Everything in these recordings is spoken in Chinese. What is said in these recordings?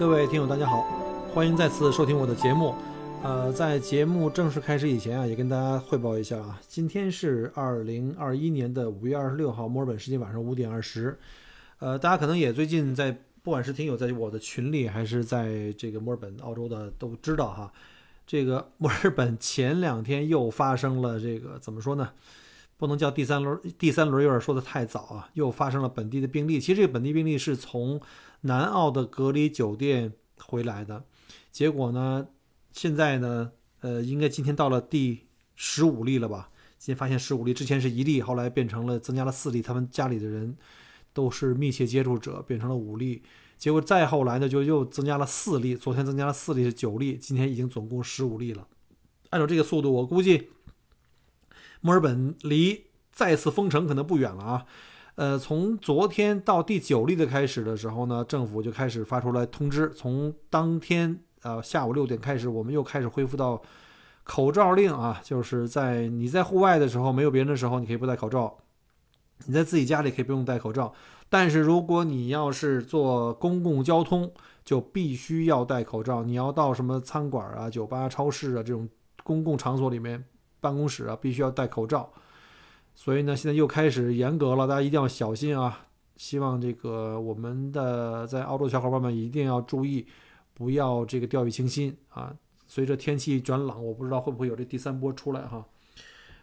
各位听友，大家好，欢迎再次收听我的节目。呃，在节目正式开始以前啊，也跟大家汇报一下啊，今天是二零二一年的五月二十六号，墨尔本时间晚上五点二十。呃，大家可能也最近在，不管是听友在我的群里，还是在这个墨尔本、澳洲的，都知道哈，这个 墨尔本前两天又发生了这个怎么说呢？不能叫第三轮，第三轮有点说的太早啊，又发生了本地的病例。其实这个本地病例是从南澳的隔离酒店回来的，结果呢，现在呢，呃，应该今天到了第十五例了吧？今天发现十五例，之前是一例，后来变成了增加了四例，他们家里的人都是密切接触者，变成了五例。结果再后来呢，就又增加了四例，昨天增加了四例是九例，今天已经总共十五例了。按照这个速度，我估计墨尔本离再次封城可能不远了啊。呃，从昨天到第九例的开始的时候呢，政府就开始发出来通知，从当天呃下午六点开始，我们又开始恢复到口罩令啊，就是在你在户外的时候，没有别人的时候，你可以不戴口罩；你在自己家里可以不用戴口罩，但是如果你要是坐公共交通，就必须要戴口罩。你要到什么餐馆啊、酒吧、超市啊这种公共场所里面，办公室啊，必须要戴口罩。所以呢，现在又开始严格了，大家一定要小心啊！希望这个我们的在澳洲的小伙伴们一定要注意，不要这个掉以轻心啊！随着天气转冷，我不知道会不会有这第三波出来哈。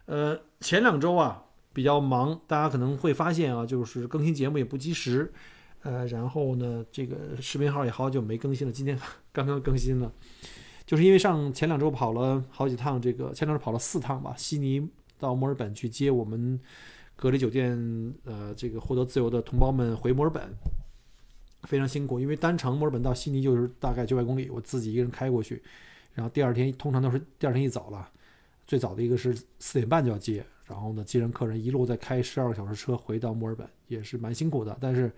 呃，前两周啊比较忙，大家可能会发现啊，就是更新节目也不及时，呃，然后呢，这个视频号也好久没更新了，今天 刚刚更新了，就是因为上前两周跑了好几趟，这个前两周跑了四趟吧，悉尼。到墨尔本去接我们隔离酒店，呃，这个获得自由的同胞们回墨尔本，非常辛苦。因为单程墨尔本到悉尼就是大概九百公里，我自己一个人开过去，然后第二天通常都是第二天一早了，最早的一个是四点半就要接，然后呢接人客人一路再开十二个小时车回到墨尔本，也是蛮辛苦的，但是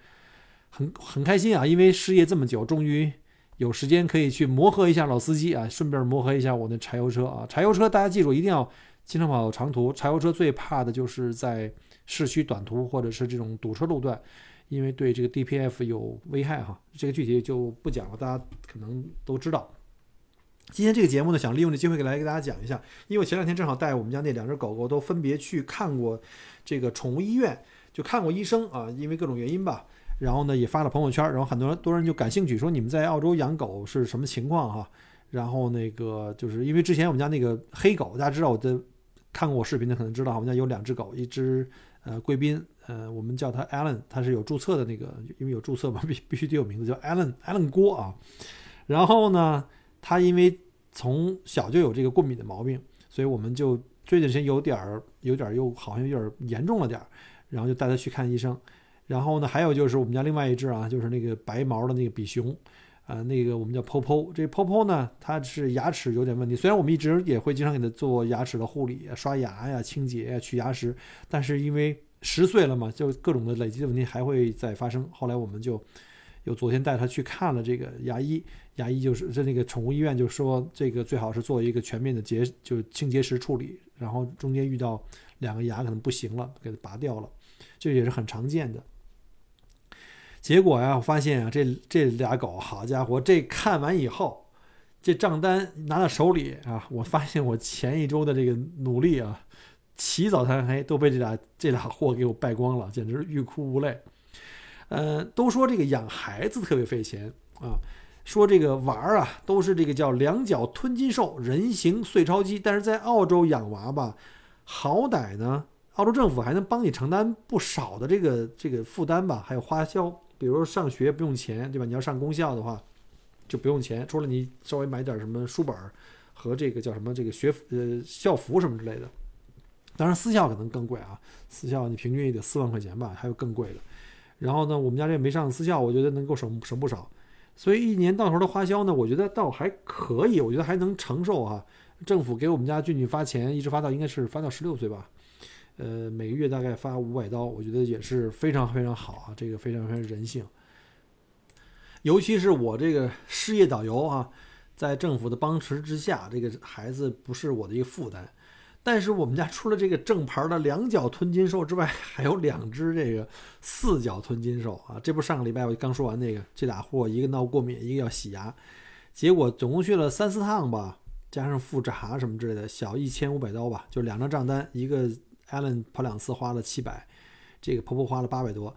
很很开心啊，因为失业这么久，终于有时间可以去磨合一下老司机啊，顺便磨合一下我的柴油车啊，柴油车大家记住一定要。经常跑长途，柴油车最怕的就是在市区短途或者是这种堵车路段，因为对这个 DPF 有危害哈。这个具体就不讲了，大家可能都知道。今天这个节目呢，想利用这机会来给大家讲一下，因为我前两天正好带我们家那两只狗狗都分别去看过这个宠物医院，就看过医生啊，因为各种原因吧。然后呢，也发了朋友圈，然后很多人多人就感兴趣，说你们在澳洲养狗是什么情况哈？然后那个就是因为之前我们家那个黑狗，大家知道我的。看过我视频的可能知道，我们家有两只狗，一只呃贵宾，呃我们叫它 Allen，它是有注册的那个，因为有注册嘛，必 必须得有名字叫 Allen，Allen 郭啊。然后呢，它因为从小就有这个过敏的毛病，所以我们就最近时间有点儿有点儿又好像有点儿严重了点儿，然后就带它去看医生。然后呢，还有就是我们家另外一只啊，就是那个白毛的那个比熊。啊，那个我们叫 Popo，这 Popo 呢，它是牙齿有点问题。虽然我们一直也会经常给它做牙齿的护理、刷牙呀、清洁呀、去牙石，但是因为十岁了嘛，就各种的累积的问题还会再发生。后来我们就有昨天带它去看了这个牙医，牙医就是在那个宠物医院就说，这个最好是做一个全面的结，就清洁石处理，然后中间遇到两个牙可能不行了，给它拔掉了，这也是很常见的。结果呀，我发现啊，这这俩狗，好家伙，这看完以后，这账单拿到手里啊，我发现我前一周的这个努力啊，起早贪黑都被这俩这俩货给我败光了，简直欲哭无泪。呃，都说这个养孩子特别费钱啊，说这个娃儿啊都是这个叫两脚吞金兽，人形碎钞机，但是在澳洲养娃吧，好歹呢，澳洲政府还能帮你承担不少的这个这个负担吧，还有花销。比如上学不用钱，对吧？你要上公校的话，就不用钱，除了你稍微买点什么书本和这个叫什么这个学呃校服什么之类的。当然私校可能更贵啊，私校你平均也得四万块钱吧，还有更贵的。然后呢，我们家这没上私校，我觉得能够省省不少。所以一年到头的花销呢，我觉得倒还可以，我觉得还能承受啊。政府给我们家俊俊发钱，一直发到应该是发到十六岁吧，呃，每个月大概发五百刀，我觉得也是非常非常好啊，这个非常非常人性。尤其是我这个失业导游啊，在政府的帮持之下，这个孩子不是我的一个负担。但是我们家除了这个正牌的两角吞金兽之外，还有两只这个四角吞金兽啊！这不上个礼拜我刚说完那个，这俩货一个闹过敏，一个要洗牙，结果总共去了三四趟吧，加上复查什么之类的，小一千五百刀吧，就两张账单，一个 Allen 跑两次花了七百，这个婆婆花了八百多，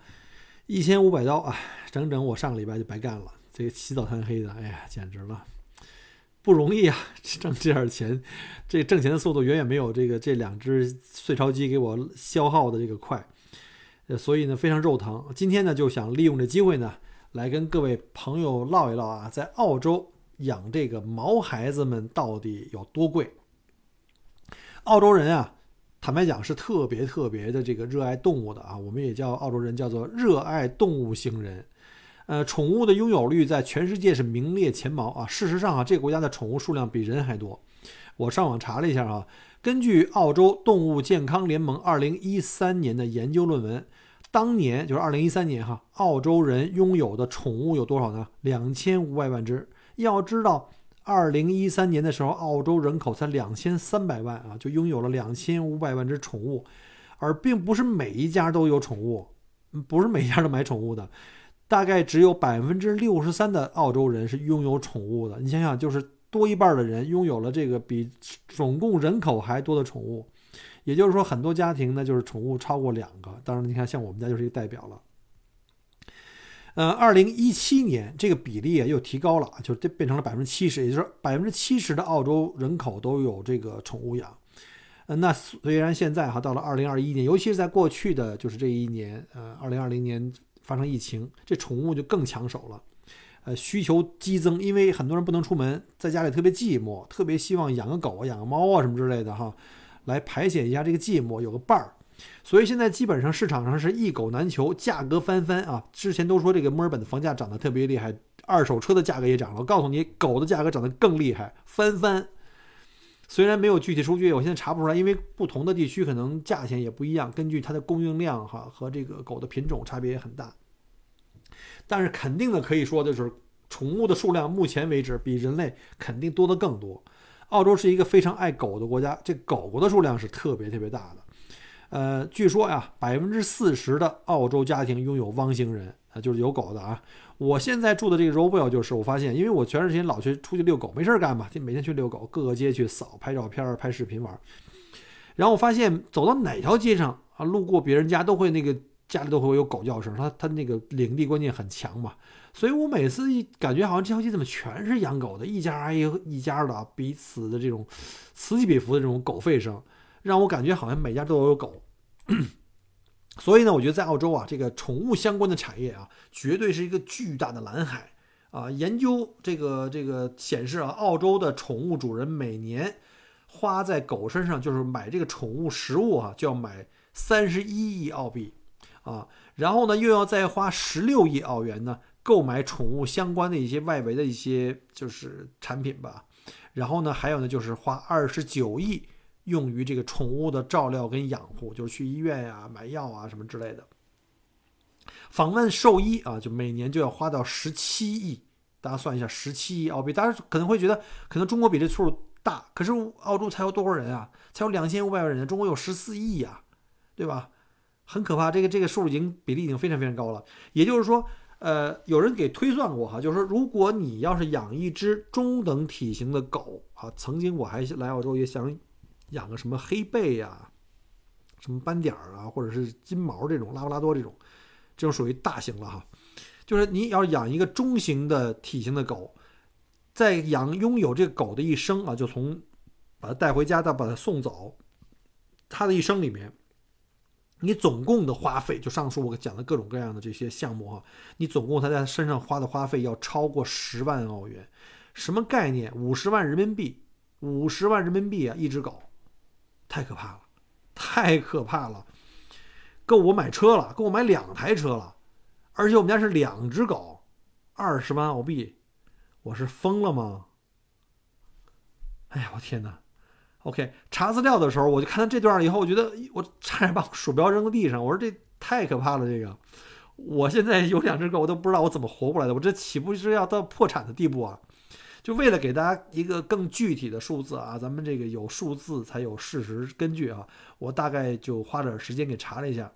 一千五百刀啊，整整我上个礼拜就白干了，这个起早贪黑的，哎呀，简直了。不容易啊，挣这点钱，这挣钱的速度远远没有这个这两只碎钞机给我消耗的这个快，呃，所以呢非常肉疼。今天呢就想利用这机会呢，来跟各位朋友唠一唠啊，在澳洲养这个毛孩子们到底有多贵？澳洲人啊，坦白讲是特别特别的这个热爱动物的啊，我们也叫澳洲人叫做热爱动物型人。呃，宠物的拥有率在全世界是名列前茅啊。事实上啊，这个国家的宠物数量比人还多。我上网查了一下啊，根据澳洲动物健康联盟2013年的研究论文，当年就是2013年哈，澳洲人拥有的宠物有多少呢？两千五百万只。要知道，2013年的时候，澳洲人口才两千三百万啊，就拥有了两千五百万只宠物，而并不是每一家都有宠物，不是每家都买宠物的。大概只有百分之六十三的澳洲人是拥有宠物的。你想想，就是多一半的人拥有了这个比总共人口还多的宠物。也就是说，很多家庭呢，就是宠物超过两个。当然，你看，像我们家就是一个代表了。呃，二零一七年这个比例啊又提高了，就是这变成了百分之七十，也就是说，百分之七十的澳洲人口都有这个宠物养。呃，那虽然现在哈到了二零二一年，尤其是在过去的就是这一年，呃，二零二零年。发生疫情，这宠物就更抢手了，呃，需求激增，因为很多人不能出门，在家里特别寂寞，特别希望养个狗啊、养个猫啊什么之类的哈，来排解一下这个寂寞，有个伴儿。所以现在基本上市场上是一狗难求，价格翻番啊。之前都说这个墨尔本的房价涨得特别厉害，二手车的价格也涨了。我告诉你，狗的价格涨得更厉害，翻番。虽然没有具体数据，我现在查不出来，因为不同的地区可能价钱也不一样，根据它的供应量哈和这个狗的品种差别也很大。但是肯定的可以说的是，宠物的数量目前为止比人类肯定多得更多。澳洲是一个非常爱狗的国家，这狗狗的数量是特别特别大的。呃，据说呀，百分之四十的澳洲家庭拥有汪星人啊，就是有狗的啊。我现在住的这个 Roeville 就是，我发现，因为我前段时间老去出去遛狗，没事干嘛，就每天去遛狗，各个街去扫，拍照片、拍视频玩。然后我发现，走到哪条街上啊，路过别人家都会那个。家里都会有狗叫声，他他那个领地观念很强嘛，所以我每次一感觉好像这条街怎么全是养狗的，一家挨一家的彼此的这种此起彼伏的这种狗吠声，让我感觉好像每家都有狗。所以呢，我觉得在澳洲啊，这个宠物相关的产业啊，绝对是一个巨大的蓝海啊。研究这个这个显示啊，澳洲的宠物主人每年花在狗身上，就是买这个宠物食物啊，就要买三十一亿澳币。啊，然后呢，又要再花十六亿澳元呢，购买宠物相关的一些外围的一些就是产品吧。然后呢，还有呢，就是花二十九亿用于这个宠物的照料跟养护，就是去医院呀、买药啊什么之类的。访问兽医啊，就每年就要花到十七亿。大家算一下，十七亿澳币，大家可能会觉得可能中国比这数大，可是澳洲才有多少人啊？才有两千五百万人，中国有十四亿呀，对吧？很可怕，这个这个数已经比例已经非常非常高了。也就是说，呃，有人给推算过哈，就是说，如果你要是养一只中等体型的狗啊，曾经我还来澳洲也想养个什么黑背呀、什么斑点儿啊，或者是金毛这种拉布拉多这种，这种属于大型了哈。就是你要养一个中型的体型的狗，在养拥有这个狗的一生啊，就从把它带回家到把它送走，它的一生里面。你总共的花费，就上述我讲的各种各样的这些项目哈，你总共它在身上花的花费要超过十万澳元，什么概念？五十万人民币，五十万人民币啊！一只狗，太可怕了，太可怕了，够我买车了，够我买两台车了，而且我们家是两只狗，二十万澳币，我是疯了吗？哎呀，我天哪！OK，查资料的时候我就看到这段了以后，我觉得我差点把鼠标扔到地上，我说这太可怕了，这个。我现在有两只狗，我都不知道我怎么活过来的。我这岂不是要到破产的地步啊？就为了给大家一个更具体的数字啊，咱们这个有数字才有事实根据啊。我大概就花点时间给查了一下。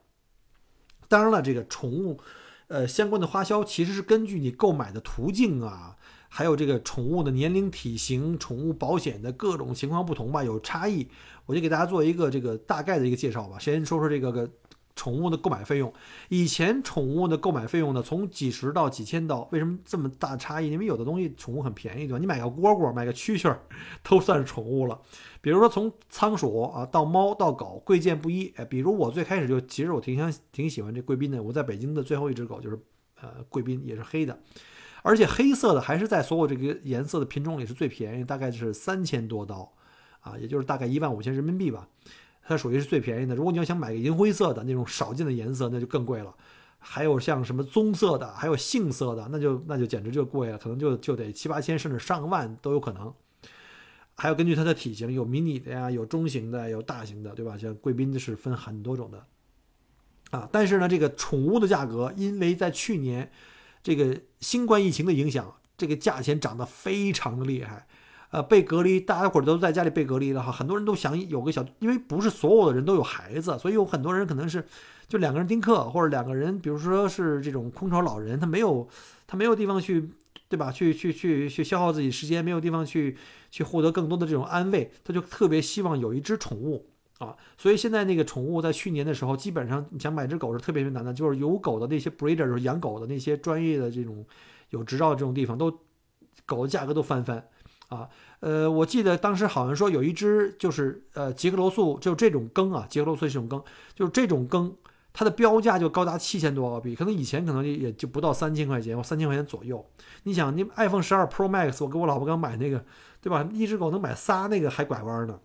当然了，这个宠物，呃，相关的花销其实是根据你购买的途径啊，还有这个宠物的年龄、体型、宠物保险的各种情况不同吧，有差异。我就给大家做一个这个大概的一个介绍吧。先说说这个个。宠物的购买费用，以前宠物的购买费用呢，从几十到几千刀。为什么这么大差异？因为有的东西宠物很便宜，对吧？你买个蝈蝈，买个蛐蛐儿，都算是宠物了。比如说从仓鼠啊到猫到狗，贵贱不一。哎，比如我最开始就，其实我挺想挺喜欢这贵宾的。我在北京的最后一只狗就是呃贵宾，也是黑的，而且黑色的还是在所有这个颜色的品种里是最便宜，大概是三千多刀啊，也就是大概一万五千人民币吧。它属于是最便宜的。如果你要想买个银灰色的那种少见的颜色，那就更贵了。还有像什么棕色的，还有杏色的，那就那就简直就贵了，可能就就得七八千甚至上万都有可能。还有根据它的体型，有迷你的呀，有中型的，有大型的，对吧？像贵宾是分很多种的啊。但是呢，这个宠物的价格，因为在去年这个新冠疫情的影响，这个价钱涨得非常的厉害。呃，被隔离，大家伙都在家里被隔离了哈，很多人都想有个小，因为不是所有的人都有孩子，所以有很多人可能是就两个人丁克，或者两个人，比如说是这种空巢老人，他没有他没有地方去，对吧？去去去去消耗自己时间，没有地方去去获得更多的这种安慰，他就特别希望有一只宠物啊。所以现在那个宠物在去年的时候，基本上你想买只狗是特别难的，就是有狗的那些 breeder，就是养狗的那些专业的这种有执照的这种地方，都狗的价格都翻番。啊，呃，我记得当时好像说有一只就是呃杰克罗素，就这种羹啊，杰克罗素这种羹，就是这种羹，它的标价就高达七千多澳币，可能以前可能也就不到三千块钱或三千块钱左右。你想，你 iPhone 十二 Pro Max，我给我老婆刚买那个，对吧？一只狗能买仨，那个还拐弯呢。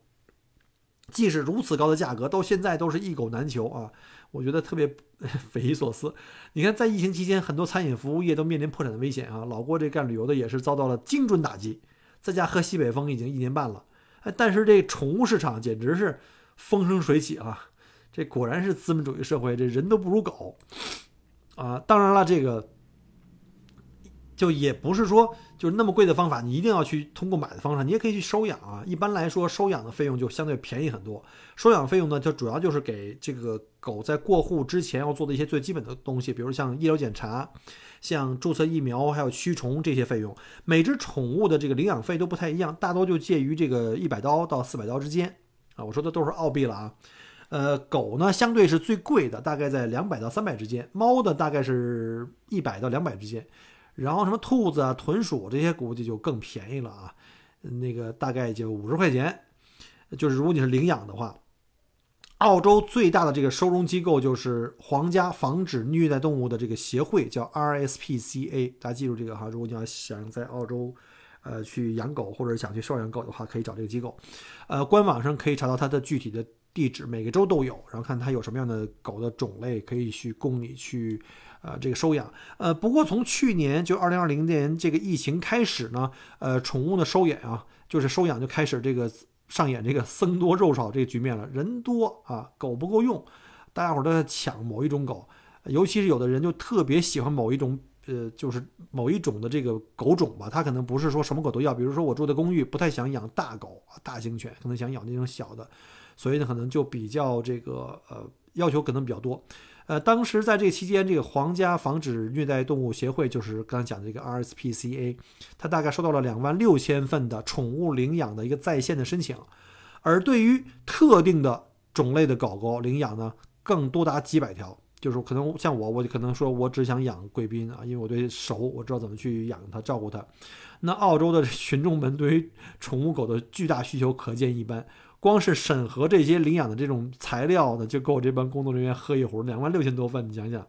即使如此高的价格，到现在都是一狗难求啊，我觉得特别 匪夷所思。你看，在疫情期间，很多餐饮服务业都面临破产的危险啊。老郭这干旅游的也是遭到了精准打击。在家喝西北风已经一年半了，哎，但是这宠物市场简直是风生水起啊！这果然是资本主义社会，这人都不如狗啊！当然了，这个就也不是说就是那么贵的方法，你一定要去通过买的方式，你也可以去收养啊。一般来说，收养的费用就相对便宜很多。收养费用呢，就主要就是给这个狗在过户之前要做的一些最基本的东西，比如像医疗检查。像注册疫苗还有驱虫这些费用，每只宠物的这个领养费都不太一样，大多就介于这个一百刀到四百刀之间啊。我说的都是澳币了啊。呃，狗呢相对是最贵的，大概在两百到三百之间；猫的大概是一百到两百之间。然后什么兔子啊、豚鼠这些估计就更便宜了啊，那个大概就五十块钱。就是如果你是领养的话。澳洲最大的这个收容机构就是皇家防止虐待动物的这个协会，叫 RSPCA。大家记住这个哈，如果你要想在澳洲，呃，去养狗或者想去收养狗的话，可以找这个机构。呃，官网上可以查到它的具体的地址，每个州都有，然后看它有什么样的狗的种类可以去供你去，呃，这个收养。呃，不过从去年就二零二零年这个疫情开始呢，呃，宠物的收养啊，就是收养就开始这个。上演这个僧多肉少这个局面了，人多啊，狗不够用，大家伙都在抢某一种狗，尤其是有的人就特别喜欢某一种，呃，就是某一种的这个狗种吧，他可能不是说什么狗都要，比如说我住的公寓不太想养大狗啊，大型犬，可能想养那种小的，所以呢，可能就比较这个呃要求可能比较多。呃，当时在这期间，这个皇家防止虐待动物协会，就是刚才讲的这个 RSPCA，它大概收到了两万六千份的宠物领养的一个在线的申请，而对于特定的种类的狗狗领养呢，更多达几百条。就是可能像我，我就可能说我只想养贵宾啊，因为我对熟，我知道怎么去养它、照顾它。那澳洲的群众们对于宠物狗的巨大需求可见一斑。光是审核这些领养的这种材料的，就够这帮工作人员喝一壶。两万六千多份，你想想。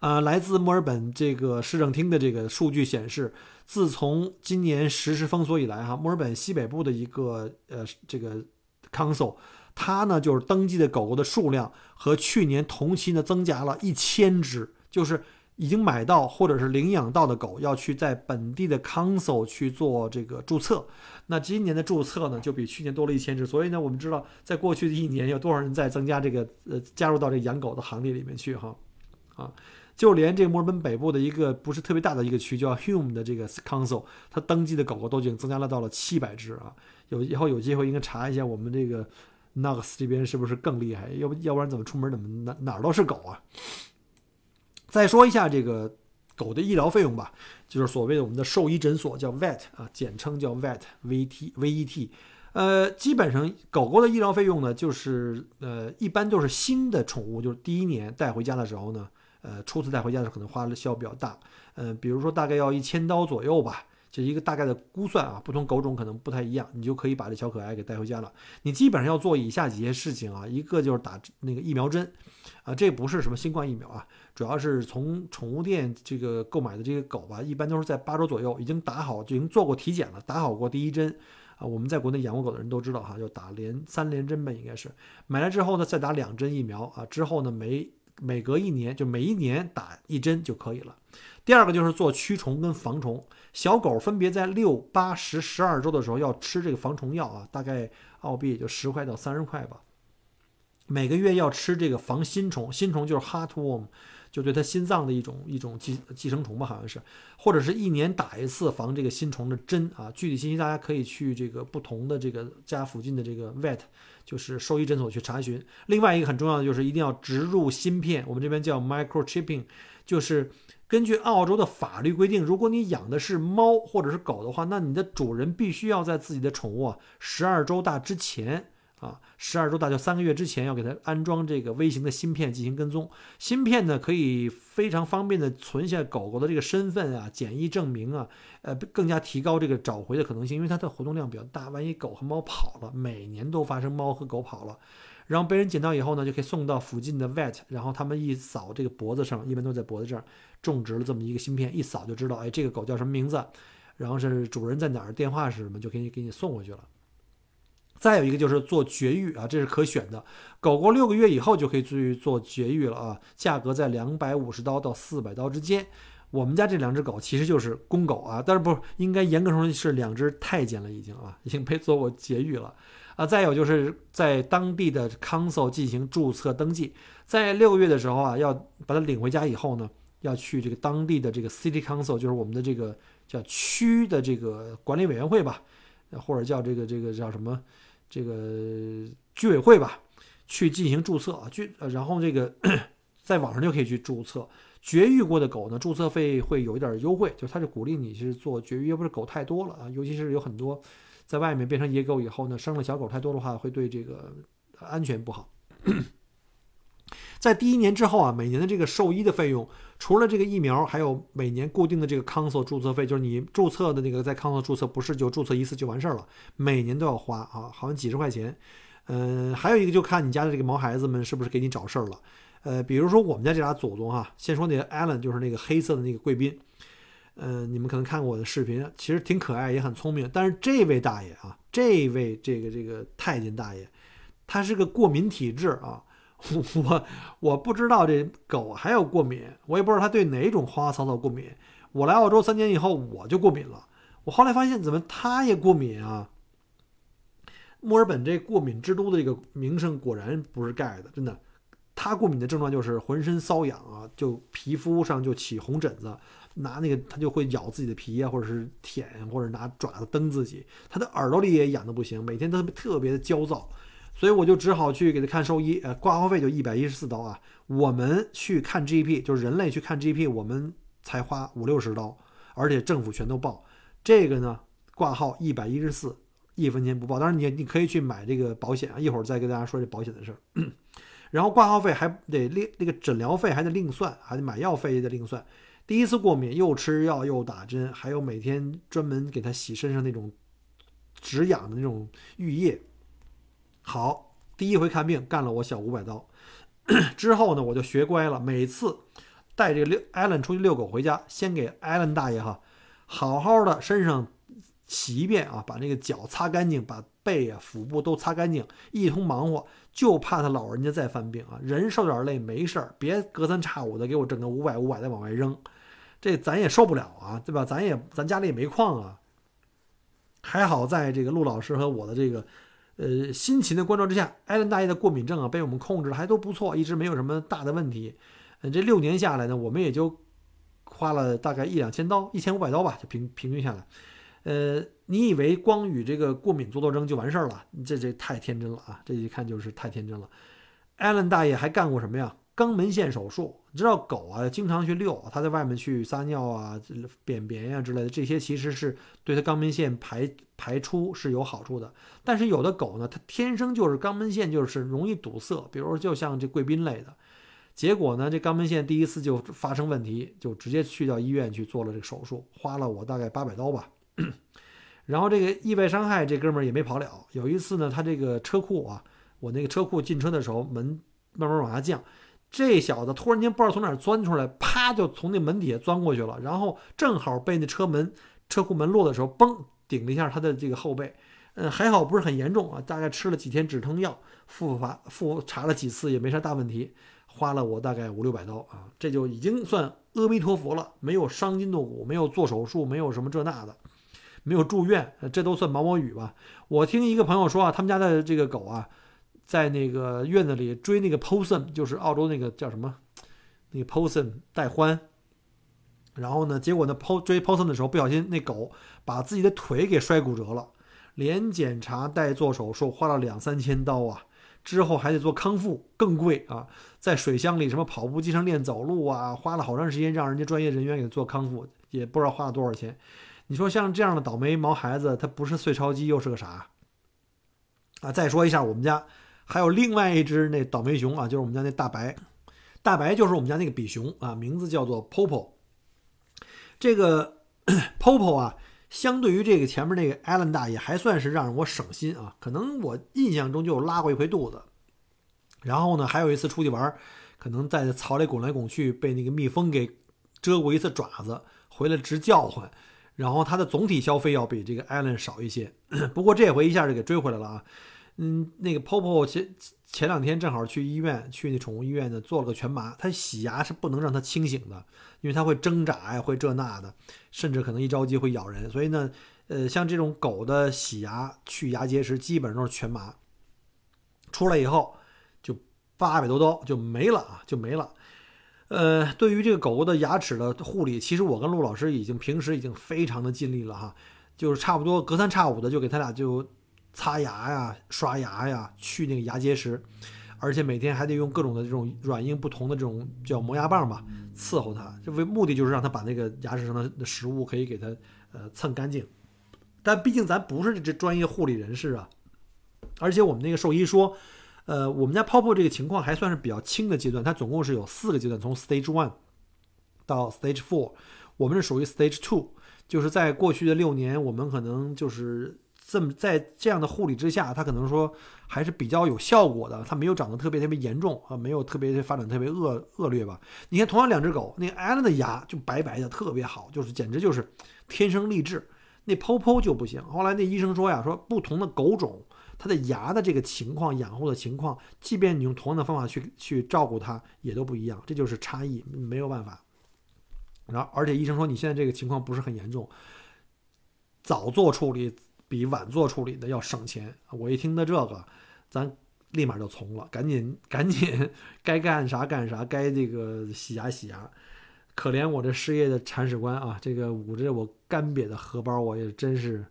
啊，来自墨尔本这个市政厅的这个数据显示，自从今年实施封锁以来，哈，墨尔本西北部的一个呃这个 council，它呢就是登记的狗狗的数量和去年同期呢增加了一千只，就是已经买到或者是领养到的狗，要去在本地的 council 去做这个注册。那今年的注册呢，就比去年多了一千只。所以呢，我们知道，在过去的一年，有多少人在增加这个呃，加入到这养狗的行列里面去哈？啊，就连这个墨尔本北部的一个不是特别大的一个区，叫 Hume 的这个 council，它登记的狗狗都已经增加了到了七百只啊。有以后有机会应该查一下我们这个 Knox 这边是不是更厉害？要不要不然怎么出门怎么哪哪儿都是狗啊？再说一下这个狗的医疗费用吧，就是所谓的我们的兽医诊所叫 vet 啊，简称叫 vet，v t v e t，呃，基本上狗狗的医疗费用呢，就是呃，一般都是新的宠物，就是第一年带回家的时候呢，呃，初次带回家的时候可能花的销比较大，嗯，比如说大概要一千刀左右吧。这一个大概的估算啊，不同狗种可能不太一样，你就可以把这小可爱给带回家了。你基本上要做以下几件事情啊，一个就是打那个疫苗针，啊，这不是什么新冠疫苗啊，主要是从宠物店这个购买的这个狗吧，一般都是在八周左右已经打好，就已经做过体检了，打好过第一针啊。我们在国内养过狗的人都知道哈，就打连三连针吧，应该是买来之后呢，再打两针疫苗啊，之后呢每每隔一年就每一年打一针就可以了。第二个就是做驱虫跟防虫。小狗分别在六、八、十、十二周的时候要吃这个防虫药啊，大概澳币也就十块到三十块吧。每个月要吃这个防心虫，心虫就是 heartworm，就对它心脏的一种一种寄寄生虫吧，好像是，或者是一年打一次防这个心虫的针啊。具体信息大家可以去这个不同的这个家附近的这个 vet，就是兽医诊所去查询。另外一个很重要的就是一定要植入芯片，我们这边叫 microchipping，就是。根据澳洲的法律规定，如果你养的是猫或者是狗的话，那你的主人必须要在自己的宠物啊十二周大之前啊，十二周大就三个月之前，要给它安装这个微型的芯片进行跟踪。芯片呢，可以非常方便的存下狗狗的这个身份啊、检疫证明啊，呃，更加提高这个找回的可能性，因为它的活动量比较大，万一狗和猫跑了，每年都发生猫和狗跑了。然后被人捡到以后呢，就可以送到附近的 vet，然后他们一扫这个脖子上，一般都在脖子这儿种植了这么一个芯片，一扫就知道，哎，这个狗叫什么名字，然后是主人在哪儿，电话是什么，就可以给你送过去了。再有一个就是做绝育啊，这是可选的，狗狗六个月以后就可以去做绝育了啊，价格在两百五十刀到四百刀之间。我们家这两只狗其实就是公狗啊，但是不应该严格说是两只太监了，已经啊，已经被做过绝育了。啊，再有就是在当地的 council 进行注册登记，在六个月的时候啊，要把它领回家以后呢，要去这个当地的这个 city council，就是我们的这个叫区的这个管理委员会吧，或者叫这个这个叫什么这个居委会吧，去进行注册啊，居，然后这个 在网上就可以去注册。绝育过的狗呢，注册费会有一点优惠，就是它是鼓励你是做绝育，要不是狗太多了啊，尤其是有很多。在外面变成野狗以后呢，生了小狗太多的话，会对这个安全不好。在第一年之后啊，每年的这个兽医的费用，除了这个疫苗，还有每年固定的这个 council 注册费，就是你注册的那个在 council 注册，不是就注册一次就完事儿了，每年都要花啊，好像几十块钱。嗯，还有一个就看你家的这个毛孩子们是不是给你找事儿了。呃，比如说我们家这俩祖宗哈，先说那个 Allen，就是那个黑色的那个贵宾。嗯，你们可能看过我的视频，其实挺可爱，也很聪明。但是这位大爷啊，这位这个这个太监大爷，他是个过敏体质啊。我我不知道这狗还有过敏，我也不知道它对哪种花花草草过敏。我来澳洲三年以后，我就过敏了。我后来发现，怎么它也过敏啊？墨尔本这过敏之都的这个名声果然不是盖的，真的。它过敏的症状就是浑身瘙痒啊，就皮肤上就起红疹子。拿那个，它就会咬自己的皮啊，或者是舔，或者拿爪子蹬自己。它的耳朵里也痒的不行，每天都特别的焦躁，所以我就只好去给他看兽医。呃，挂号费就一百一十四刀啊。我们去看 GP，就是人类去看 GP，我们才花五六十刀，而且政府全都报。这个呢，挂号一百一十四，一分钱不报。当然你你可以去买这个保险啊，一会儿再跟大家说这保险的事儿。然后挂号费还得另那个诊疗费还得另算，还得买药费也得另算。第一次过敏，又吃药又打针，还有每天专门给他洗身上那种止痒的那种浴液。好，第一回看病干了我小五百刀，之后呢，我就学乖了，每次带这个艾伦出去遛狗回家，先给艾伦大爷哈好好的身上洗一遍啊，把那个脚擦干净，把。背啊、腹部都擦干净，一通忙活，就怕他老人家再犯病啊。人受点累没事儿，别隔三差五的给我整个五百五百的往外扔，这咱也受不了啊，对吧？咱也咱家里也没矿啊。还好在这个陆老师和我的这个呃辛勤的关照之下，艾伦大爷的过敏症啊被我们控制的还都不错，一直没有什么大的问题。嗯，这六年下来呢，我们也就花了大概一两千刀，一千五百刀吧，就平平均下来。呃，你以为光与这个过敏做斗争就完事儿了？这这太天真了啊！这一看就是太天真了。艾伦大爷还干过什么呀？肛门腺手术。你知道狗啊，经常去遛，它在外面去撒尿啊、便便呀之类的，这些其实是对它肛门腺排排出是有好处的。但是有的狗呢，它天生就是肛门腺就是容易堵塞，比如就像这贵宾类的。结果呢，这肛门腺第一次就发生问题，就直接去到医院去做了这个手术，花了我大概八百刀吧。然后这个意外伤害，这哥们儿也没跑了。有一次呢，他这个车库啊，我那个车库进车的时候，门慢慢往下降，这小子突然间不知道从哪儿钻出来，啪就从那门底下钻过去了，然后正好被那车门车库门落的时候，嘣顶了一下他的这个后背。嗯，还好不是很严重啊，大概吃了几天止疼药，复发复查了几次也没啥大问题。花了我大概五六百刀啊，这就已经算阿弥陀佛了，没有伤筋动骨，没有做手术，没有什么这那的，没有住院，这都算毛毛雨吧。我听一个朋友说啊，他们家的这个狗啊，在那个院子里追那个 possum，就是澳洲那个叫什么，那个 possum 带欢，然后呢，结果呢 po 追 possum 的时候，不小心那狗把自己的腿给摔骨折了，连检查带做手术，花了两三千刀啊。之后还得做康复，更贵啊！在水箱里什么跑步机上练走路啊，花了好长时间，让人家专业人员给做康复，也不知道花了多少钱。你说像这样的倒霉毛孩子，他不是碎钞机又是个啥啊？再说一下，我们家还有另外一只那倒霉熊啊，就是我们家那大白，大白就是我们家那个比熊啊，名字叫做 Popo。这个 Popo 啊。相对于这个前面那个 Allen 大爷，还算是让我省心啊。可能我印象中就拉过一回肚子，然后呢，还有一次出去玩，可能在草里滚来滚去，被那个蜜蜂给蛰过一次爪子，回来直叫唤。然后它的总体消费要比这个 Allen 少一些，不过这回一下就给追回来了啊。嗯，那个 Popo 前前两天正好去医院，去那宠物医院呢，做了个全麻。他洗牙是不能让它清醒的，因为它会挣扎呀，会这那的，甚至可能一着急会咬人。所以呢，呃，像这种狗的洗牙去牙结石，基本上都是全麻。出来以后就八百多刀就没了啊，就没了。呃，对于这个狗狗的牙齿的护理，其实我跟陆老师已经平时已经非常的尽力了哈，就是差不多隔三差五的就给他俩就。擦牙呀，刷牙呀，去那个牙结石，而且每天还得用各种的这种软硬不同的这种叫磨牙棒吧，伺候它，这为目的就是让它把那个牙齿上的食物可以给它呃蹭干净。但毕竟咱不是这专业护理人士啊，而且我们那个兽医说，呃，我们家泡泡这个情况还算是比较轻的阶段，它总共是有四个阶段，从 stage one 到 stage four，我们是属于 stage two，就是在过去的六年，我们可能就是。这么在这样的护理之下，它可能说还是比较有效果的，它没有长得特别特别严重啊，没有特别发展特别恶恶劣吧？你看，同样两只狗，那艾伦的牙就白白的，特别好，就是简直就是天生丽质。那 POPO 就不行。后来那医生说呀，说不同的狗种，它的牙的这个情况、养护的情况，即便你用同样的方法去去照顾它，也都不一样，这就是差异，没有办法。然后，而且医生说你现在这个情况不是很严重，早做处理。比晚做处理的要省钱。我一听到这个，咱立马就从了，赶紧赶紧，该干啥干啥，该这个洗牙洗牙。可怜我这失业的铲屎官啊，这个捂着我干瘪的荷包，我也真是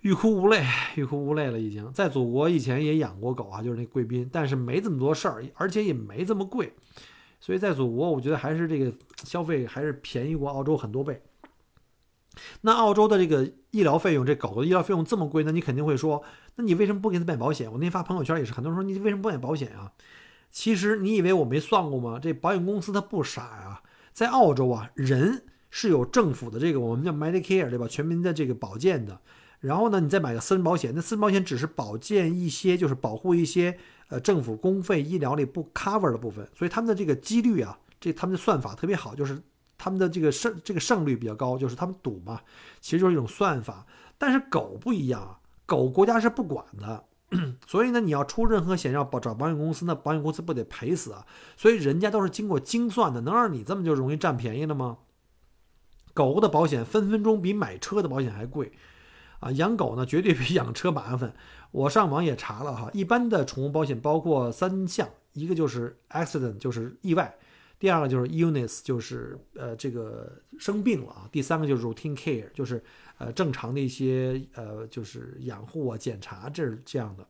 欲哭无泪，欲哭无泪了。已经在祖国以前也养过狗啊，就是那贵宾，但是没这么多事儿，而且也没这么贵。所以在祖国，我觉得还是这个消费还是便宜过澳洲很多倍。那澳洲的这个医疗费用，这狗狗医疗费用这么贵，那你肯定会说，那你为什么不给他买保险？我那天发朋友圈也是，很多人说你为什么不买保险啊？其实你以为我没算过吗？这保险公司它不傻呀，在澳洲啊，人是有政府的这个我们叫 Medicare 对吧？全民的这个保健的。然后呢，你再买个私人保险，那私人保险只是保健一些，就是保护一些呃政府公费医疗里不 cover 的部分，所以他们的这个几率啊，这他们的算法特别好，就是。他们的这个胜这个胜率比较高，就是他们赌嘛，其实就是一种算法。但是狗不一样啊，狗国家是不管的，所以呢，你要出任何险要保找保险公司，那保险公司不得赔死啊？所以人家都是经过精算的，能让你这么就容易占便宜了吗？狗狗的保险分分钟比买车的保险还贵啊！养狗呢，绝对比养车麻烦。我上网也查了哈，一般的宠物保险包括三项，一个就是 accident，就是意外；第二个就是 illness，就是呃这个生病了啊；第三个就是 routine care，就是呃正常的一些呃就是养护啊、检查这是这样的。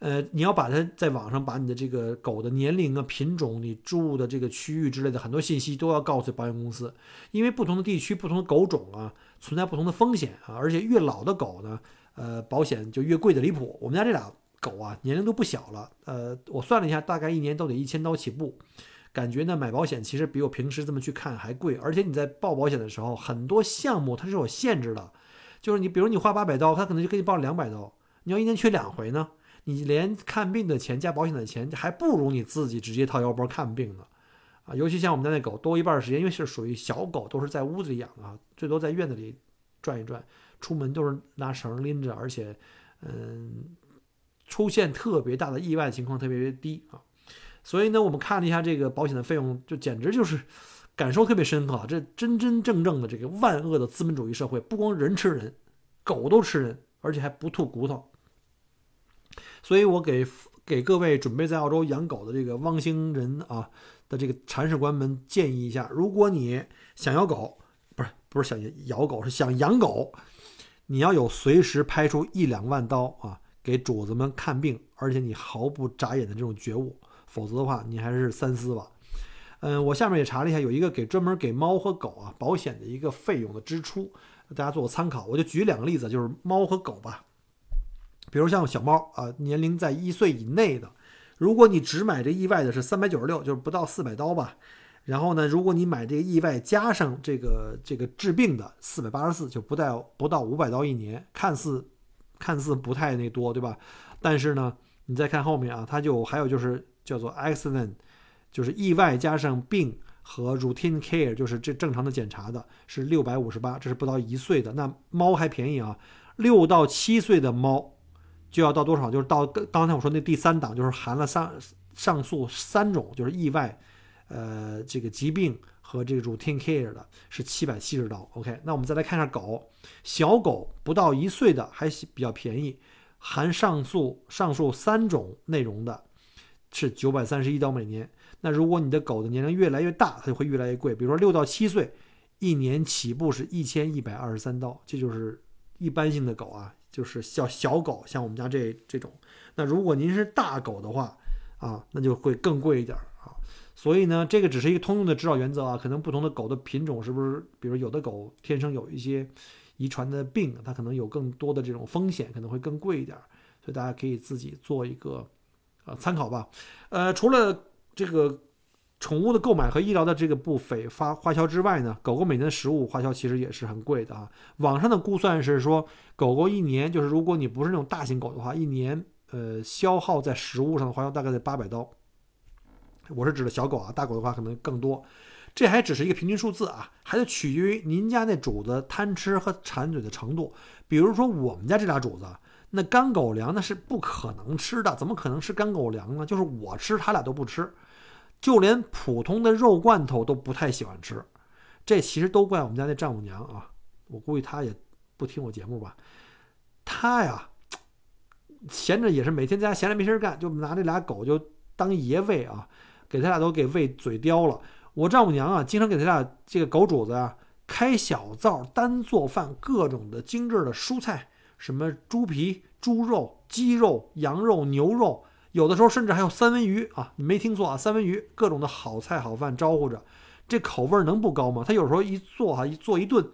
呃，你要把它在网上把你的这个狗的年龄啊、品种、你住的这个区域之类的很多信息都要告诉保险公司，因为不同的地区、不同的狗种啊，存在不同的风险啊，而且越老的狗呢，呃，保险就越贵的离谱。我们家这俩狗啊，年龄都不小了，呃，我算了一下，大概一年都得一千刀起步，感觉呢买保险其实比我平时这么去看还贵，而且你在报保险的时候，很多项目它是有限制的，就是你比如你花八百刀，它可能就给你报两百刀，你要一年去两回呢。你连看病的钱加保险的钱，还不如你自己直接掏腰包看病呢，啊，尤其像我们家那狗，多一半时间，因为是属于小狗，都是在屋子里养啊，最多在院子里转一转，出门都是拿绳拎着，而且，嗯，出现特别大的意外情况特别低啊，所以呢，我们看了一下这个保险的费用，就简直就是感受特别深刻啊，这真真正正的这个万恶的资本主义社会，不光人吃人，狗都吃人，而且还不吐骨头。所以，我给给各位准备在澳洲养狗的这个汪星人啊的这个铲屎官们建议一下：如果你想要狗，不是不是想咬狗，是想养狗，你要有随时拍出一两万刀啊给主子们看病，而且你毫不眨眼的这种觉悟，否则的话，你还是三思吧。嗯，我下面也查了一下，有一个给专门给猫和狗啊保险的一个费用的支出，大家做个参考。我就举两个例子，就是猫和狗吧。比如像小猫啊，年龄在一岁以内的，如果你只买这意外的是三百九十六，就是不到四百刀吧。然后呢，如果你买这个意外加上这个这个治病的四百八十四，就不到不到五百刀一年，看似看似不太那多，对吧？但是呢，你再看后面啊，它就还有就是叫做 accident，就是意外加上病和 routine care，就是这正常的检查的，是六百五十八，这是不到一岁的。那猫还便宜啊，六到七岁的猫。就要到多少？就是到刚才我说那第三档，就是含了上上述三种，就是意外，呃，这个疾病和这个 routine care 的，是七百七十刀。OK，那我们再来看一下狗，小狗不到一岁的还比较便宜，含上述上述三种内容的，是九百三十一刀每年。那如果你的狗的年龄越来越大，它就会越来越贵。比如说六到七岁，一年起步是一千一百二十三刀，这就是一般性的狗啊。就是小小狗，像我们家这这种。那如果您是大狗的话，啊，那就会更贵一点啊。所以呢，这个只是一个通用的指导原则啊。可能不同的狗的品种是不是，比如有的狗天生有一些遗传的病，它可能有更多的这种风险，可能会更贵一点。所以大家可以自己做一个呃参考吧。呃，除了这个。宠物的购买和医疗的这个不菲花花销之外呢，狗狗每年的食物花销其实也是很贵的啊。网上的估算是说，狗狗一年就是如果你不是那种大型狗的话，一年呃消耗在食物上的花销大概在八百刀。我是指的小狗啊，大狗的话可能更多。这还只是一个平均数字啊，还得取决于您家那主子贪吃和馋嘴的程度。比如说我们家这俩主子，那干狗粮那是不可能吃的，怎么可能吃干狗粮呢？就是我吃，他俩都不吃。就连普通的肉罐头都不太喜欢吃，这其实都怪我们家那丈母娘啊！我估计她也不听我节目吧。她呀，闲着也是每天在家闲着没事干，就拿这俩狗就当爷喂啊，给他俩都给喂嘴刁了。我丈母娘啊，经常给他俩这个狗主子啊开小灶，单做饭，各种的精致的蔬菜，什么猪皮、猪肉、鸡肉、羊肉、牛肉。有的时候甚至还有三文鱼啊，你没听错啊，三文鱼各种的好菜好饭招呼着，这口味能不高吗？他有时候一做哈，一做一顿，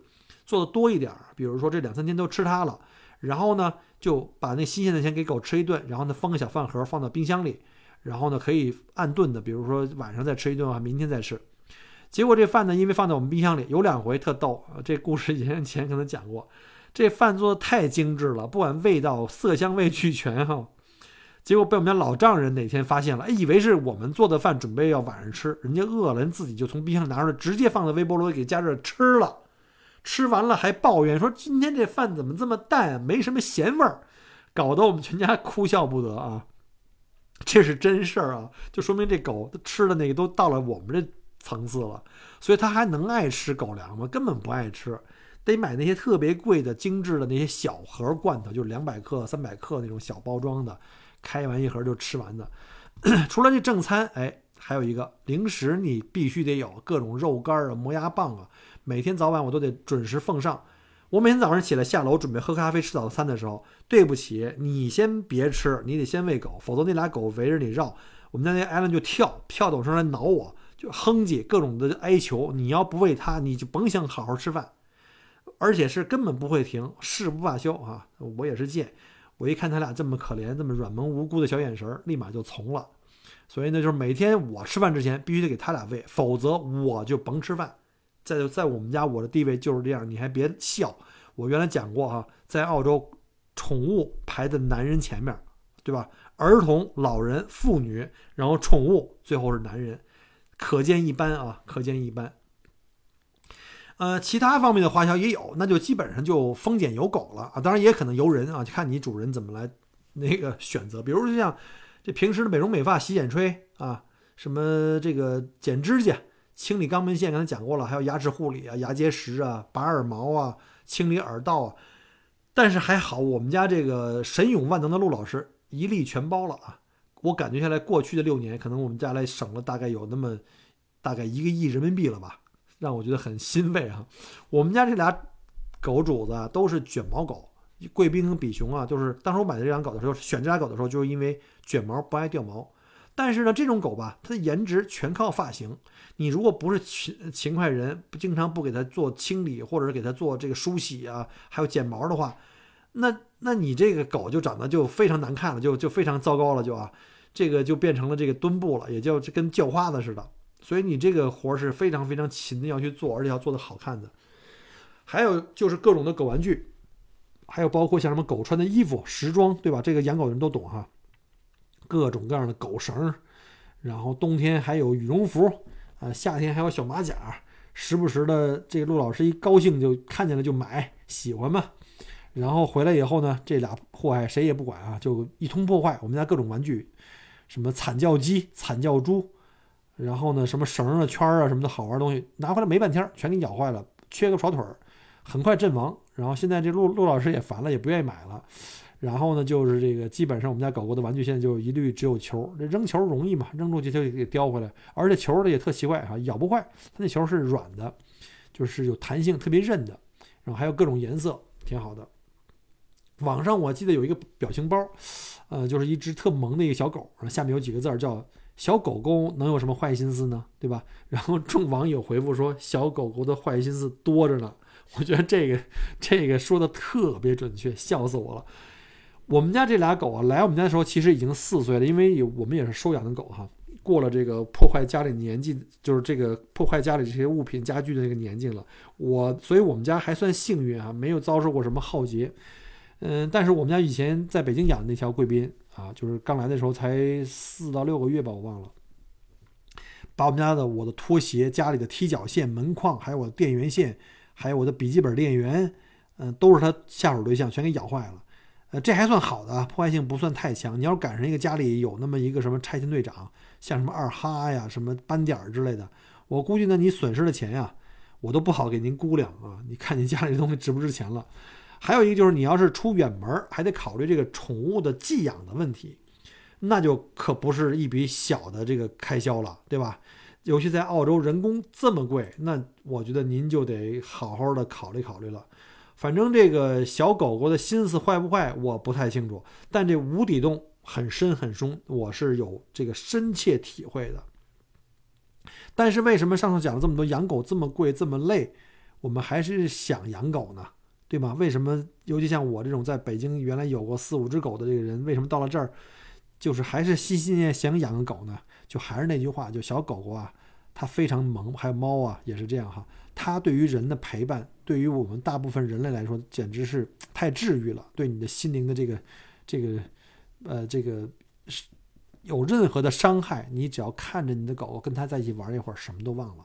做的多一点儿，比如说这两三天都吃它了，然后呢就把那新鲜的先给狗吃一顿，然后呢封个小饭盒放到冰箱里，然后呢可以按顿的，比如说晚上再吃一顿啊，明天再吃。结果这饭呢，因为放在我们冰箱里，有两回特逗，这故事 以前前可能讲过，这饭做的太精致了，不管味道、色香味俱全哈。结果被我们家老丈人哪天发现了，哎，以为是我们做的饭，准备要晚上吃。人家饿了，人自己就从冰箱拿出来，直接放在微波炉里给加热吃了。吃完了还抱怨说：“今天这饭怎么这么淡，没什么咸味儿。”搞得我们全家哭笑不得啊。这是真事儿啊，就说明这狗吃的那个都到了我们这层次了，所以它还能爱吃狗粮吗？根本不爱吃，得买那些特别贵的、精致的那些小盒罐头，就是两百克、三百克那种小包装的，开完一盒就吃完的。除了这正餐，哎，还有一个零食，你必须得有各种肉干啊、磨牙棒啊，每天早晚我都得准时奉上。我每天早上起来下楼准备喝咖啡吃早餐的时候，对不起，你先别吃，你得先喂狗，否则那俩狗围着你绕。我们家那艾伦就跳，跳动声来挠我，就哼唧，各种的哀求。你要不喂它，你就甭想好好吃饭，而且是根本不会停，誓不罢休啊！我也是贱，我一看他俩这么可怜，这么软萌无辜的小眼神，立马就从了。所以呢，就是每天我吃饭之前必须得给他俩喂，否则我就甭吃饭。在在我们家，我的地位就是这样，你还别笑。我原来讲过哈，在澳洲，宠物排在男人前面，对吧？儿童、老人、妇女，然后宠物，最后是男人，可见一斑啊，可见一斑。呃，其他方面的花销也有，那就基本上就丰俭由狗了啊，当然也可能由人啊，就看你主人怎么来那个选择。比如就像这平时的美容美发、洗剪吹啊，什么这个剪指甲。清理肛门腺，刚才讲过了，还有牙齿护理啊、牙结石啊、拔耳毛啊、清理耳道啊。但是还好，我们家这个神勇万能的陆老师一力全包了啊！我感觉下来，过去的六年，可能我们家来省了大概有那么大概一个亿人民币了吧，让我觉得很欣慰啊！我们家这俩狗主子啊都是卷毛狗，贵宾跟比熊啊，就是当时我买的这两狗的时候，选这俩狗的时候，就是因为卷毛不爱掉毛。但是呢，这种狗吧，它的颜值全靠发型。你如果不是勤勤快人，不经常不给它做清理，或者是给它做这个梳洗啊，还有剪毛的话，那那你这个狗就长得就非常难看了，就就非常糟糕了，就啊，这个就变成了这个墩布了，也就跟叫花子似的。所以你这个活是非常非常勤的要去做，而且要做的好看的。还有就是各种的狗玩具，还有包括像什么狗穿的衣服、时装，对吧？这个养狗的人都懂哈。各种各样的狗绳，然后冬天还有羽绒服，啊，夏天还有小马甲，时不时的这个陆老师一高兴就看见了就买，喜欢嘛。然后回来以后呢，这俩祸害谁也不管啊，就一通破坏我们家各种玩具，什么惨叫鸡、惨叫猪，然后呢什么绳啊、圈啊什么的好玩东西拿回来没半天全给咬坏了，缺个跑腿儿，很快阵亡。然后现在这陆陆老师也烦了，也不愿意买了。然后呢，就是这个，基本上我们家狗狗的玩具现在就一律只有球。这扔球容易嘛，扔出去就给叼回来。而且球呢也特奇怪哈，咬不坏，它那球是软的，就是有弹性，特别韧的。然后还有各种颜色，挺好的。网上我记得有一个表情包，呃，就是一只特萌的一个小狗，然后下面有几个字儿叫“小狗狗能有什么坏心思呢？对吧？” 然后众网友回复说：“小狗狗的坏心思多着呢。”我觉得这个这个说的特别准确，笑死我了。我们家这俩狗啊，来我们家的时候其实已经四岁了，因为有我们也是收养的狗哈，过了这个破坏家里年纪，就是这个破坏家里这些物品家具的那个年纪了。我，所以我们家还算幸运啊，没有遭受过什么浩劫。嗯，但是我们家以前在北京养的那条贵宾啊，就是刚来的时候才四到六个月吧，我忘了，把我们家的我的拖鞋、家里的踢脚线、门框，还有我的电源线，还有我的笔记本电源，嗯，都是它下手对象，全给咬坏了。呃，这还算好的，破坏性不算太强。你要赶上一个家里有那么一个什么拆迁队长，像什么二哈呀、什么斑点儿之类的，我估计呢，你损失的钱呀，我都不好给您估量啊。你看你家里的东西值不值钱了？还有一个就是，你要是出远门，还得考虑这个宠物的寄养的问题，那就可不是一笔小的这个开销了，对吧？尤其在澳洲，人工这么贵，那我觉得您就得好好的考虑考虑了。反正这个小狗狗的心思坏不坏，我不太清楚。但这无底洞很深很深，我是有这个深切体会的。但是为什么上次讲了这么多，养狗这么贵这么累，我们还是想养狗呢？对吗？为什么？尤其像我这种在北京原来有过四五只狗的这个人，为什么到了这儿，就是还是心心念想养个狗呢？就还是那句话，就小狗狗啊，它非常萌，还有猫啊，也是这样哈。它对于人的陪伴，对于我们大部分人类来说，简直是太治愈了。对你的心灵的这个、这个、呃，这个是有任何的伤害，你只要看着你的狗狗跟它在一起玩一会儿，什么都忘了。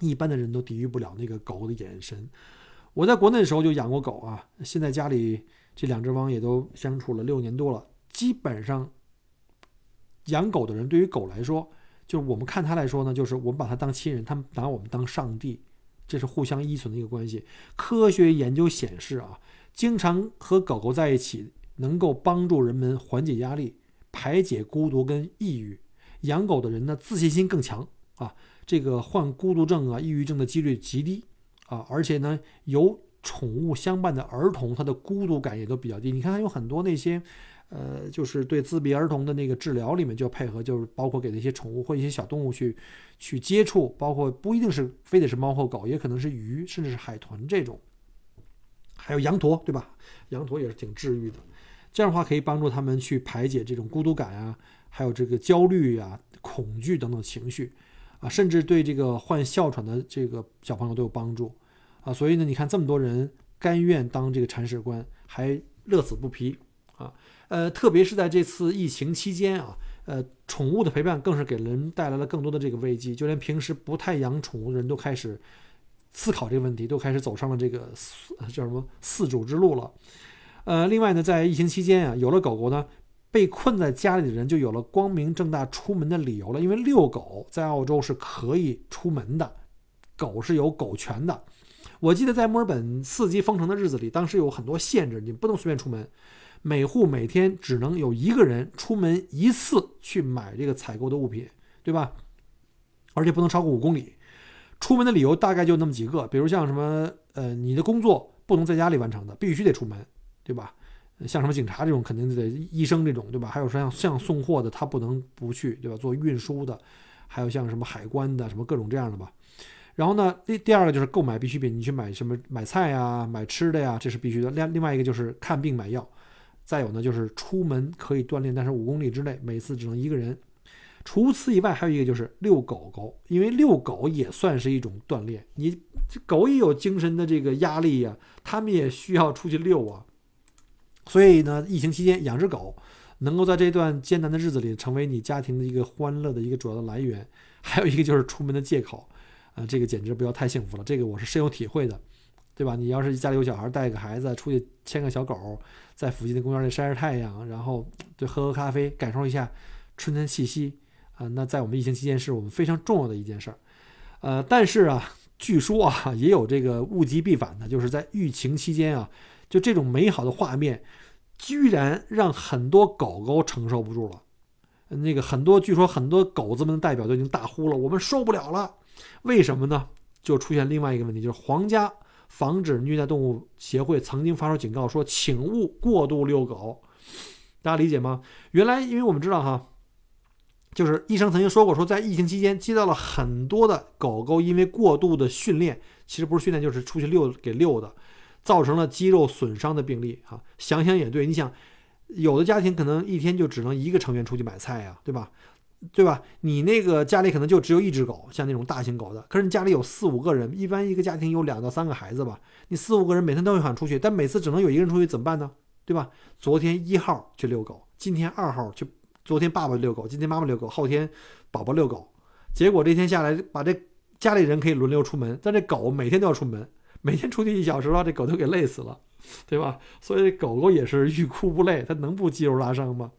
一般的人都抵御不了那个狗的眼神。我在国内的时候就养过狗啊，现在家里这两只汪也都相处了六年多了。基本上，养狗的人对于狗来说，就是我们看它来说呢，就是我们把它当亲人，他们拿我们当上帝，这是互相依存的一个关系。科学研究显示啊，经常和狗狗在一起，能够帮助人们缓解压力、排解孤独跟抑郁。养狗的人呢，自信心更强啊，这个患孤独症啊、抑郁症的几率极低啊，而且呢，有宠物相伴的儿童，他的孤独感也都比较低。你看，有很多那些。呃，就是对自闭儿童的那个治疗里面就配合，就是包括给那些宠物或一些小动物去去接触，包括不一定是非得是猫或狗，也可能是鱼，甚至是海豚这种，还有羊驼，对吧？羊驼也是挺治愈的，这样的话可以帮助他们去排解这种孤独感啊，还有这个焦虑啊、恐惧等等情绪啊，甚至对这个患哮喘的这个小朋友都有帮助啊。所以呢，你看这么多人甘愿当这个铲屎官，还乐此不疲啊。呃，特别是在这次疫情期间啊，呃，宠物的陪伴更是给人带来了更多的这个危机，就连平时不太养宠物的人都开始思考这个问题，都开始走上了这个叫什么饲主之路了。呃，另外呢，在疫情期间啊，有了狗狗呢，被困在家里的人就有了光明正大出门的理由了，因为遛狗在澳洲是可以出门的，狗是有狗权的。我记得在墨尔本四级封城的日子里，当时有很多限制，你不能随便出门。每户每天只能有一个人出门一次去买这个采购的物品，对吧？而且不能超过五公里。出门的理由大概就那么几个，比如像什么，呃，你的工作不能在家里完成的，必须得出门，对吧？像什么警察这种肯定得，医生这种，对吧？还有像像送货的，他不能不去，对吧？做运输的，还有像什么海关的，什么各种这样的吧。然后呢，第第二个就是购买必需品，你去买什么买菜呀、买吃的呀，这是必须的。另另外一个就是看病买药。再有呢，就是出门可以锻炼，但是五公里之内每次只能一个人。除此以外，还有一个就是遛狗狗，因为遛狗也算是一种锻炼。你这狗也有精神的这个压力呀，它们也需要出去遛啊。所以呢，疫情期间养只狗，能够在这段艰难的日子里成为你家庭的一个欢乐的一个主要的来源。还有一个就是出门的借口，啊，这个简直不要太幸福了，这个我是深有体会的。对吧？你要是家里有小孩，带个孩子出去牵个小狗，在附近的公园里晒晒太阳，然后对喝喝咖啡，感受一下春天气息啊，那在我们疫情期间是我们非常重要的一件事儿。呃，但是啊，据说啊，也有这个物极必反的，就是在疫情期间啊，就这种美好的画面，居然让很多狗狗承受不住了。那个很多，据说很多狗子们的代表都已经大呼了，我们受不了了。为什么呢？就出现另外一个问题，就是皇家。防止虐待动物协会曾经发出警告说，请勿过度遛狗。大家理解吗？原来，因为我们知道哈，就是医生曾经说过，说在疫情期间接到了很多的狗狗因为过度的训练，其实不是训练，就是出去遛给遛的，造成了肌肉损伤的病例。哈，想想也对，你想，有的家庭可能一天就只能一个成员出去买菜呀，对吧？对吧？你那个家里可能就只有一只狗，像那种大型狗的。可是你家里有四五个人，一般一个家庭有两到三个孩子吧。你四五个人每天都会喊出去，但每次只能有一个人出去，怎么办呢？对吧？昨天一号去遛狗，今天二号去，昨天爸爸遛狗，今天妈妈遛狗，后天宝宝遛狗。结果这天下来，把这家里人可以轮流出门，但这狗每天都要出门，每天出去一小时，把这狗都给累死了，对吧？所以狗狗也是欲哭无泪，它能不肌肉拉伤吗？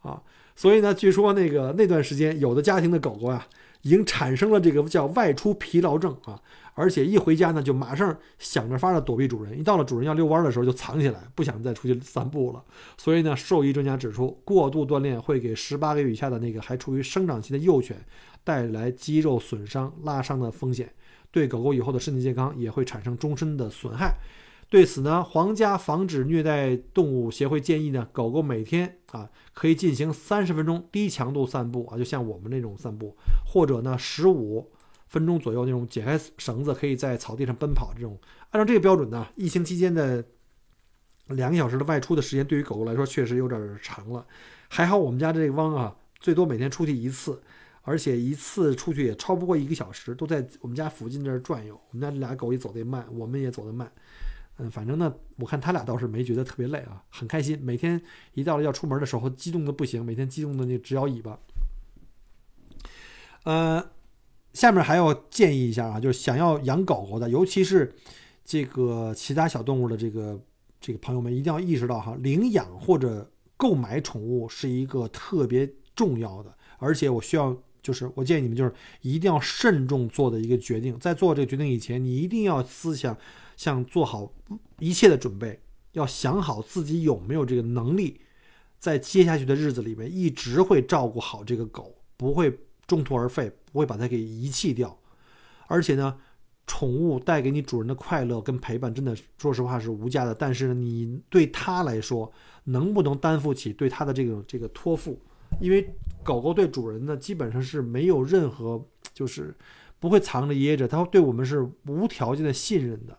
啊？所以呢，据说那个那段时间，有的家庭的狗狗呀，已经产生了这个叫外出疲劳症啊，而且一回家呢，就马上想着法的躲避主人，一到了主人要遛弯的时候，就藏起来，不想再出去散步了。所以呢，兽医专家指出，过度锻炼会给十八个月以下的那个还处于生长期的幼犬带来肌肉损伤、拉伤的风险，对狗狗以后的身体健康也会产生终身的损害。对此呢，皇家防止虐待动物协会建议呢，狗狗每天啊可以进行三十分钟低强度散步啊，就像我们那种散步，或者呢十五分钟左右那种解开绳子可以在草地上奔跑这种。按照这个标准呢，疫情期间的两个小时的外出的时间对于狗狗来说确实有点长了。还好我们家这个汪啊，最多每天出去一次，而且一次出去也超不过一个小时，都在我们家附近这儿转悠。我们家这俩狗也走得慢，我们也走得慢。嗯，反正呢，我看他俩倒是没觉得特别累啊，很开心。每天一到了要出门的时候，激动的不行，每天激动的那直摇尾巴。呃，下面还要建议一下啊，就是想要养狗狗的，尤其是这个其他小动物的这个这个朋友们一定要意识到哈，领养或者购买宠物是一个特别重要的，而且我需要就是我建议你们就是一定要慎重做的一个决定，在做这个决定以前，你一定要思想像做好一切的准备，要想好自己有没有这个能力，在接下去的日子里面一直会照顾好这个狗，不会中途而废，不会把它给遗弃掉，而且呢。宠物带给你主人的快乐跟陪伴，真的说实话是无价的。但是你对它来说，能不能担负起对它的这个这个托付？因为狗狗对主人呢，基本上是没有任何，就是不会藏着掖着，它对我们是无条件的信任的。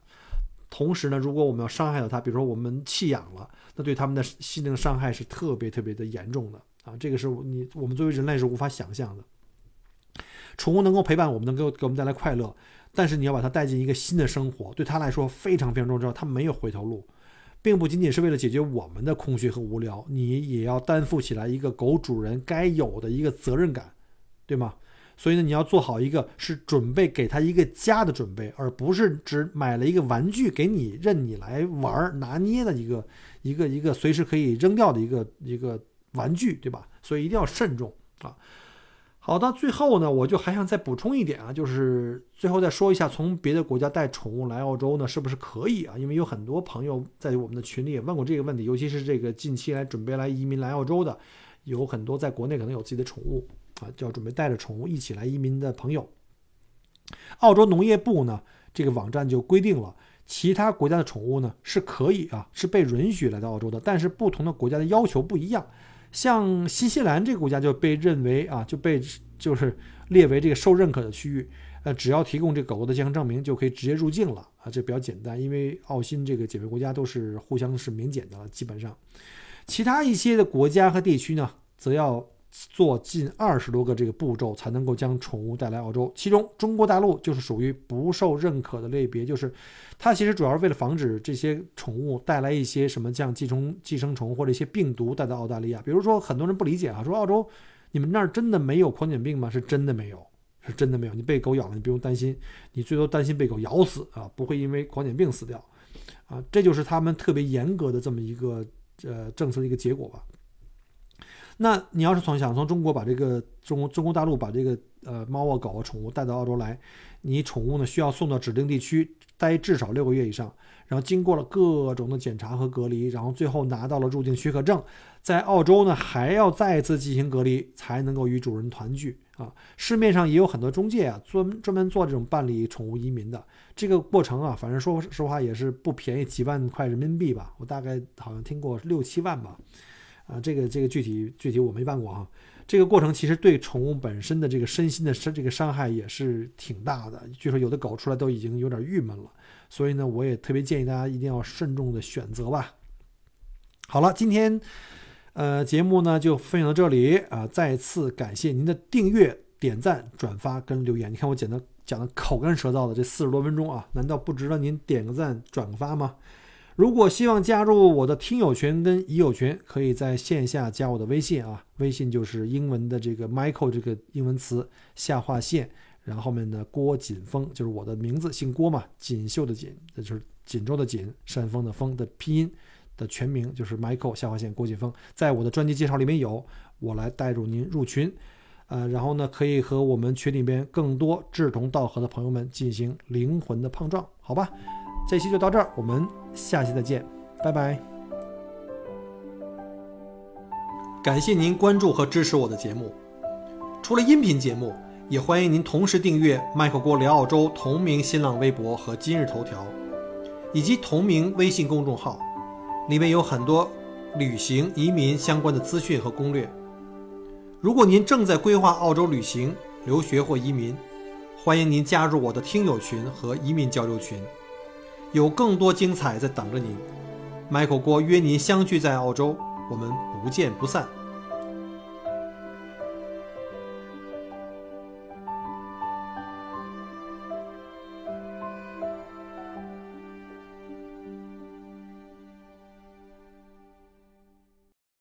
同时呢，如果我们要伤害到它，比如说我们弃养了，那对它们的心灵伤害是特别特别的严重的啊！这个是你我们作为人类是无法想象的。宠物能够陪伴我们，能够给我们带来快乐。但是你要把它带进一个新的生活，对它来说非常非常重要。它没有回头路，并不仅仅是为了解决我们的空虚和无聊，你也要担负起来一个狗主人该有的一个责任感，对吗？所以呢，你要做好一个是准备给他一个家的准备，而不是只买了一个玩具给你任你来玩拿捏的一个一个一个随时可以扔掉的一个一个玩具，对吧？所以一定要慎重啊。好到，最后呢，我就还想再补充一点啊，就是最后再说一下，从别的国家带宠物来澳洲呢，是不是可以啊？因为有很多朋友在我们的群里也问过这个问题，尤其是这个近期来准备来移民来澳洲的，有很多在国内可能有自己的宠物啊，就要准备带着宠物一起来移民的朋友。澳洲农业部呢，这个网站就规定了，其他国家的宠物呢是可以啊，是被允许来到澳洲的，但是不同的国家的要求不一样。像新西兰这个国家就被认为啊，就被就是列为这个受认可的区域，呃，只要提供这狗狗的健康证明就可以直接入境了啊，这比较简单，因为澳新这个姐妹国家都是互相是免检的了，基本上，其他一些的国家和地区呢，则要。做近二十多个这个步骤才能够将宠物带来澳洲，其中中国大陆就是属于不受认可的类别，就是它其实主要是为了防止这些宠物带来一些什么像寄生寄生虫或者一些病毒带到澳大利亚。比如说很多人不理解啊，说澳洲你们那儿真的没有狂犬病吗？是真的没有，是真的没有。你被狗咬了，你不用担心，你最多担心被狗咬死啊，不会因为狂犬病死掉啊。这就是他们特别严格的这么一个呃政策的一个结果吧。那你要是从想从中国把这个中中国大陆把这个呃猫啊狗啊宠物带到澳洲来，你宠物呢需要送到指定地区待至少六个月以上，然后经过了各种的检查和隔离，然后最后拿到了入境许可证，在澳洲呢还要再次进行隔离才能够与主人团聚啊。市面上也有很多中介啊专专门做这种办理宠物移民的，这个过程啊，反正说实话也是不便宜，几万块人民币吧，我大概好像听过六七万吧。啊，这个这个具体具体我没办过哈，这个过程其实对宠物本身的这个身心的伤这个伤害也是挺大的。据说有的狗出来都已经有点郁闷了，所以呢，我也特别建议大家一定要慎重的选择吧。好了，今天呃节目呢就分享到这里啊，再次感谢您的订阅、点赞、转发跟留言。你看我讲的讲的口干舌燥的这四十多分钟啊，难道不值得您点个赞、转个发吗？如果希望加入我的听友群跟已友群，可以在线下加我的微信啊，微信就是英文的这个 Michael 这个英文词下划线，然后后面的郭锦峰就是我的名字，姓郭嘛，锦绣的锦，那就是锦州的锦，山峰的峰的拼音的全名就是 Michael 下划线郭锦峰，在我的专辑介绍里面有，我来带入您入群，呃，然后呢可以和我们群里边更多志同道合的朋友们进行灵魂的碰撞，好吧？这期就到这儿，我们下期再见，拜拜。感谢您关注和支持我的节目。除了音频节目，也欢迎您同时订阅“麦克郭聊澳洲”同名新浪微博和今日头条，以及同名微信公众号，里面有很多旅行、移民相关的资讯和攻略。如果您正在规划澳洲旅行、留学或移民，欢迎您加入我的听友群和移民交流群。有更多精彩在等着您，Michael 郭约您相聚在澳洲，我们不见不散。